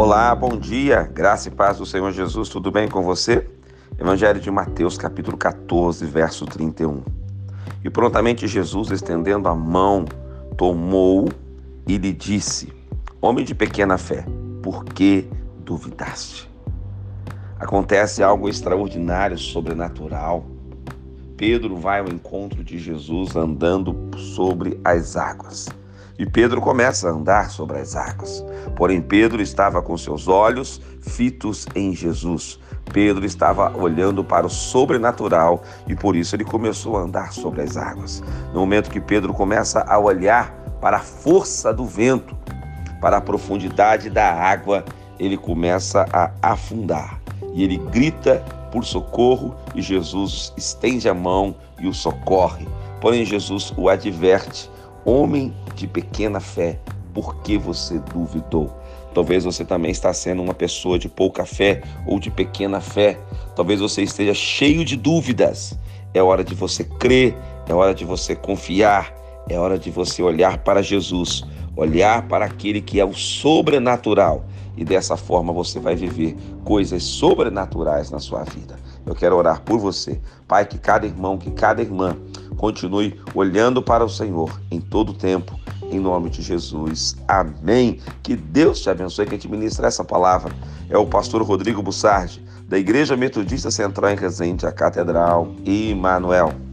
Olá, bom dia, graça e paz do Senhor Jesus, tudo bem com você? Evangelho de Mateus, capítulo 14, verso 31. E prontamente Jesus, estendendo a mão, tomou e lhe disse: Homem de pequena fé, por que duvidaste? Acontece algo extraordinário, sobrenatural. Pedro vai ao encontro de Jesus andando sobre as águas. E Pedro começa a andar sobre as águas. Porém, Pedro estava com seus olhos fitos em Jesus. Pedro estava olhando para o sobrenatural e por isso ele começou a andar sobre as águas. No momento que Pedro começa a olhar para a força do vento, para a profundidade da água, ele começa a afundar e ele grita por socorro e Jesus estende a mão e o socorre. Porém, Jesus o adverte Homem de pequena fé, por que você duvidou? Talvez você também está sendo uma pessoa de pouca fé ou de pequena fé. Talvez você esteja cheio de dúvidas. É hora de você crer, é hora de você confiar, é hora de você olhar para Jesus, olhar para aquele que é o sobrenatural e dessa forma você vai viver coisas sobrenaturais na sua vida. Eu quero orar por você, Pai, que cada irmão, que cada irmã continue olhando para o Senhor em todo tempo, em nome de Jesus. Amém. Que Deus te abençoe. Quem te ministra essa palavra é o pastor Rodrigo Bussardi, da Igreja Metodista Central em Resende, a Catedral Emanuel.